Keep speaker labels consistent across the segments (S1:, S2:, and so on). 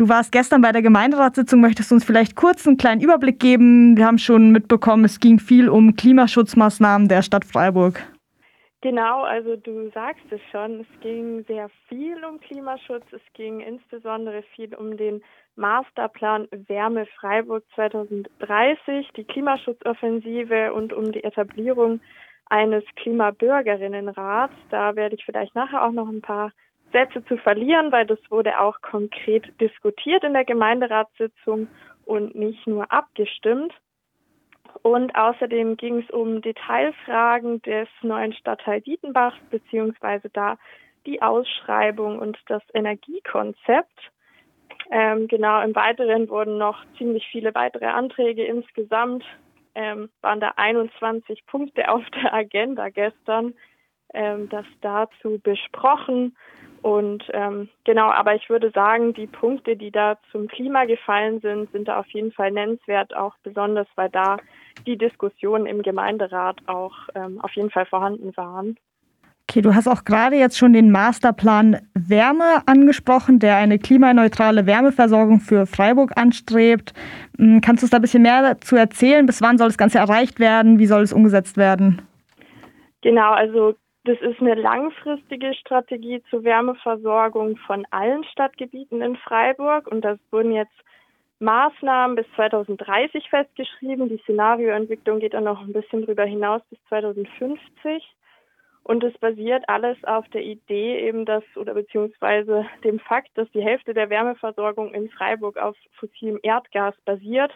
S1: Du warst gestern bei der Gemeinderatssitzung. Möchtest du uns vielleicht kurz einen kleinen Überblick geben? Wir haben schon mitbekommen, es ging viel um Klimaschutzmaßnahmen der Stadt Freiburg.
S2: Genau, also du sagst es schon, es ging sehr viel um Klimaschutz, es ging insbesondere viel um den Masterplan Wärme Freiburg 2030, die Klimaschutzoffensive und um die Etablierung eines Klimabürgerinnenrats. Da werde ich vielleicht nachher auch noch ein paar Sätze zu verlieren, weil das wurde auch konkret diskutiert in der Gemeinderatssitzung und nicht nur abgestimmt. Und außerdem ging es um Detailfragen des neuen Stadtteil Dietenbach, beziehungsweise da die Ausschreibung und das Energiekonzept. Ähm, genau, im Weiteren wurden noch ziemlich viele weitere Anträge. Insgesamt ähm, waren da 21 Punkte auf der Agenda gestern, ähm, das dazu besprochen. Und ähm, genau, aber ich würde sagen, die Punkte, die da zum Klima gefallen sind, sind da auf jeden Fall nennenswert, auch besonders, weil da die Diskussionen im Gemeinderat auch ähm, auf jeden Fall vorhanden waren.
S1: Okay, du hast auch gerade jetzt schon den Masterplan Wärme angesprochen, der eine klimaneutrale Wärmeversorgung für Freiburg anstrebt. Hm, kannst du uns da ein bisschen mehr dazu erzählen? Bis wann soll das Ganze erreicht werden? Wie soll es umgesetzt werden?
S2: Genau, also das ist eine langfristige Strategie zur Wärmeversorgung von allen Stadtgebieten in Freiburg und das wurden jetzt Maßnahmen bis 2030 festgeschrieben. Die Szenarioentwicklung geht dann noch ein bisschen drüber hinaus bis 2050. Und es basiert alles auf der Idee eben, dass oder beziehungsweise dem Fakt, dass die Hälfte der Wärmeversorgung in Freiburg auf fossilem Erdgas basiert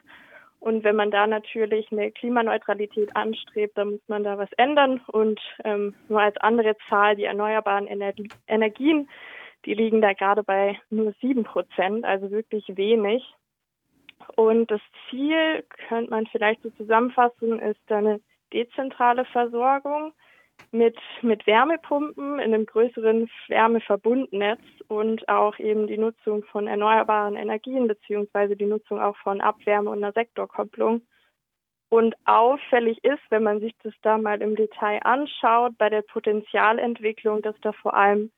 S2: und wenn man da natürlich eine Klimaneutralität anstrebt, dann muss man da was ändern. Und ähm, nur als andere Zahl, die erneuerbaren Energie Energien, die liegen da gerade bei nur sieben Prozent, also wirklich wenig. Und das Ziel, könnte man vielleicht so zusammenfassen, ist eine dezentrale Versorgung mit, mit Wärmepumpen in einem größeren Wärmeverbundnetz und auch eben die Nutzung von erneuerbaren Energien beziehungsweise die Nutzung auch von Abwärme und einer Sektorkopplung. Und auffällig ist, wenn man sich das da mal im Detail anschaut, bei der Potenzialentwicklung, dass da vor allem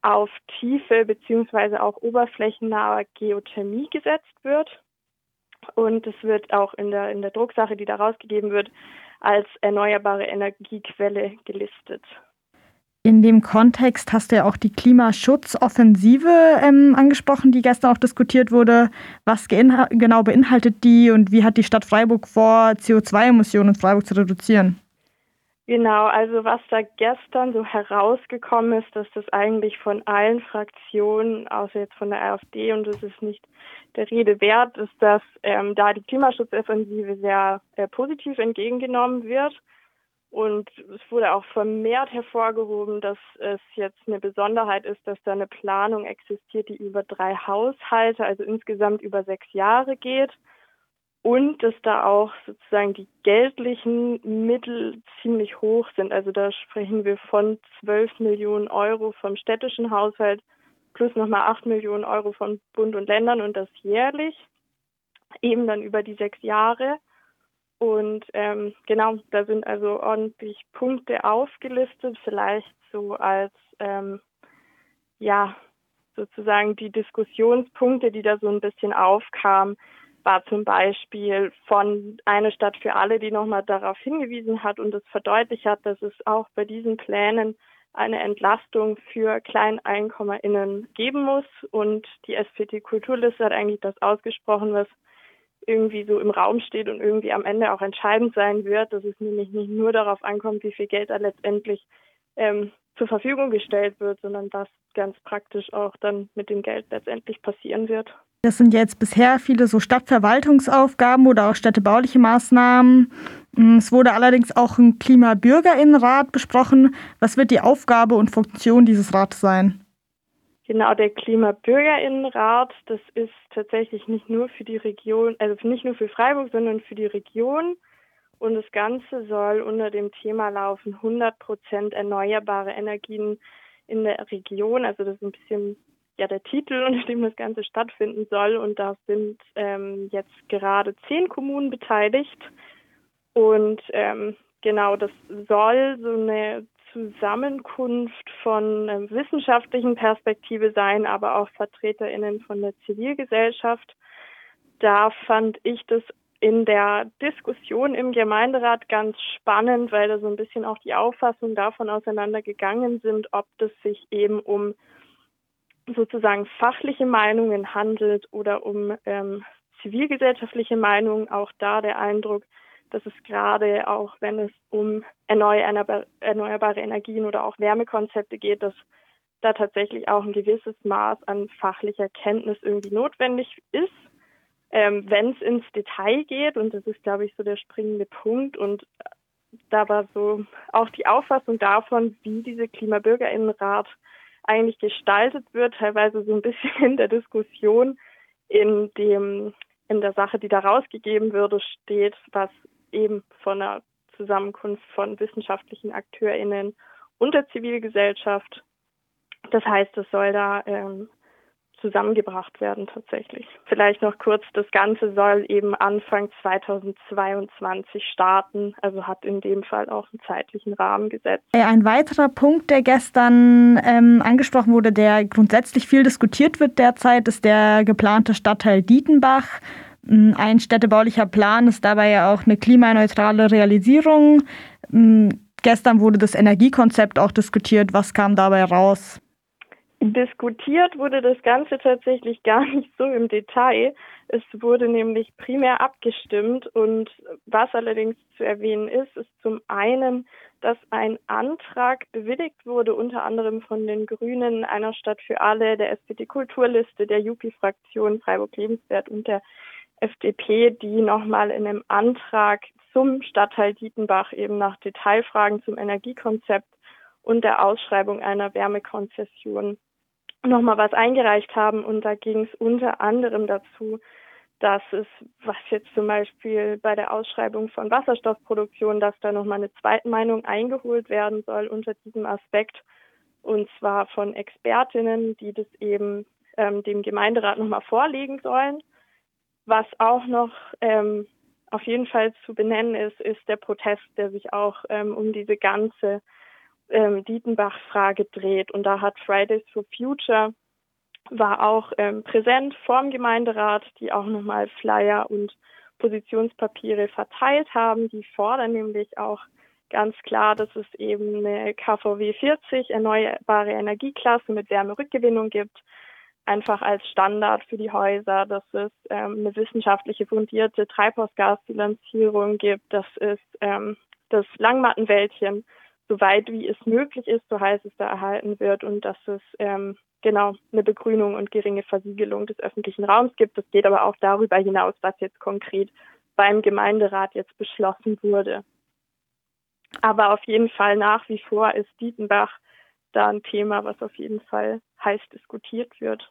S2: auf tiefe beziehungsweise auch oberflächennahe Geothermie gesetzt wird. Und es wird auch in der, in der Drucksache, die da rausgegeben wird, als erneuerbare Energiequelle gelistet.
S1: In dem Kontext hast du ja auch die Klimaschutzoffensive ähm, angesprochen, die gestern auch diskutiert wurde. Was genau beinhaltet die und wie hat die Stadt Freiburg vor, CO2-Emissionen in Freiburg zu reduzieren?
S2: Genau, also was da gestern so herausgekommen ist, dass das eigentlich von allen Fraktionen, außer jetzt von der AfD, und das ist nicht der Rede wert, ist, dass ähm, da die Klimaschutzoffensive sehr äh, positiv entgegengenommen wird. Und es wurde auch vermehrt hervorgehoben, dass es jetzt eine Besonderheit ist, dass da eine Planung existiert, die über drei Haushalte, also insgesamt über sechs Jahre geht und dass da auch sozusagen die geldlichen Mittel ziemlich hoch sind. Also da sprechen wir von 12 Millionen Euro vom städtischen Haushalt plus nochmal 8 Millionen Euro von Bund und Ländern und das jährlich, eben dann über die sechs Jahre. Und ähm, genau, da sind also ordentlich Punkte aufgelistet, vielleicht so als ähm, ja sozusagen die Diskussionspunkte, die da so ein bisschen aufkamen war zum Beispiel von einer Stadt für alle, die nochmal darauf hingewiesen hat und es verdeutlicht hat, dass es auch bei diesen Plänen eine Entlastung für KleineinkommerInnen geben muss. Und die SPT Kulturliste hat eigentlich das ausgesprochen, was irgendwie so im Raum steht und irgendwie am Ende auch entscheidend sein wird, dass es nämlich nicht nur darauf ankommt, wie viel Geld da letztendlich ähm, zur Verfügung gestellt wird, sondern was ganz praktisch auch dann mit dem Geld letztendlich passieren wird.
S1: Das sind jetzt bisher viele so Stadtverwaltungsaufgaben oder auch städtebauliche Maßnahmen. Mm, es wurde allerdings auch ein Klimabürgerinnenrat besprochen. Was wird die Aufgabe und Funktion dieses Rates sein?
S2: Genau, der Klimabürgerinnenrat, das ist tatsächlich nicht nur für die Region, also nicht nur für Freiburg, sondern für die Region. Und das Ganze soll unter dem Thema laufen 100 Prozent erneuerbare Energien in der Region. Also das ist ein bisschen ja der Titel, unter dem das Ganze stattfinden soll. Und da sind ähm, jetzt gerade zehn Kommunen beteiligt. Und ähm, genau, das soll so eine Zusammenkunft von äh, wissenschaftlichen Perspektive sein, aber auch VertreterInnen von der Zivilgesellschaft. Da fand ich das in der Diskussion im Gemeinderat ganz spannend, weil da so ein bisschen auch die Auffassung davon auseinandergegangen sind, ob das sich eben um sozusagen fachliche Meinungen handelt oder um ähm, zivilgesellschaftliche Meinungen. Auch da der Eindruck, dass es gerade auch, wenn es um erneuerbare Energien oder auch Wärmekonzepte geht, dass da tatsächlich auch ein gewisses Maß an fachlicher Kenntnis irgendwie notwendig ist ähm, wenn es ins Detail geht, und das ist, glaube ich, so der springende Punkt, und da war so auch die Auffassung davon, wie diese Klimabürgerinnenrat eigentlich gestaltet wird, teilweise so ein bisschen in der Diskussion, in dem in der Sache, die da rausgegeben würde, steht, was eben von einer Zusammenkunft von wissenschaftlichen AkteurInnen und der Zivilgesellschaft. Das heißt, es soll da ähm, zusammengebracht werden tatsächlich. Vielleicht noch kurz, das Ganze soll eben Anfang 2022 starten, also hat in dem Fall auch einen zeitlichen Rahmen gesetzt.
S1: Ein weiterer Punkt, der gestern ähm, angesprochen wurde, der grundsätzlich viel diskutiert wird derzeit, ist der geplante Stadtteil Dietenbach. Mm, ein städtebaulicher Plan ist dabei ja auch eine klimaneutrale Realisierung. Mm, gestern wurde das Energiekonzept auch diskutiert. Was kam dabei raus?
S2: Diskutiert wurde das Ganze tatsächlich gar nicht so im Detail. Es wurde nämlich primär abgestimmt und was allerdings zu erwähnen ist, ist zum einen, dass ein Antrag bewilligt wurde, unter anderem von den Grünen, einer Stadt für alle, der SPD-Kulturliste, der JUPI-Fraktion Freiburg Lebenswert und der FDP, die nochmal in einem Antrag zum Stadtteil Dietenbach eben nach Detailfragen zum Energiekonzept und der Ausschreibung einer Wärmekonzession nochmal was eingereicht haben und da ging es unter anderem dazu, dass es, was jetzt zum Beispiel bei der Ausschreibung von Wasserstoffproduktion, dass da nochmal eine Zweitmeinung eingeholt werden soll unter diesem Aspekt und zwar von Expertinnen, die das eben ähm, dem Gemeinderat nochmal vorlegen sollen. Was auch noch ähm, auf jeden Fall zu benennen ist, ist der Protest, der sich auch ähm, um diese ganze ähm, Dietenbach-Frage dreht. Und da hat Fridays for Future war auch ähm, präsent vorm Gemeinderat, die auch nochmal Flyer und Positionspapiere verteilt haben. Die fordern nämlich auch ganz klar, dass es eben eine KVW 40 erneuerbare Energieklasse mit Wärmerückgewinnung gibt, einfach als Standard für die Häuser, dass es ähm, eine wissenschaftliche fundierte Treibhausgasbilanzierung gibt, dass es ähm, das Langmattenwäldchen so weit wie es möglich ist, so heißt es da erhalten wird und dass es ähm, genau eine Begrünung und geringe Versiegelung des öffentlichen Raums gibt. Das geht aber auch darüber hinaus, was jetzt konkret beim Gemeinderat jetzt beschlossen wurde. Aber auf jeden Fall nach wie vor ist Dietenbach da ein Thema, was auf jeden Fall heiß diskutiert wird.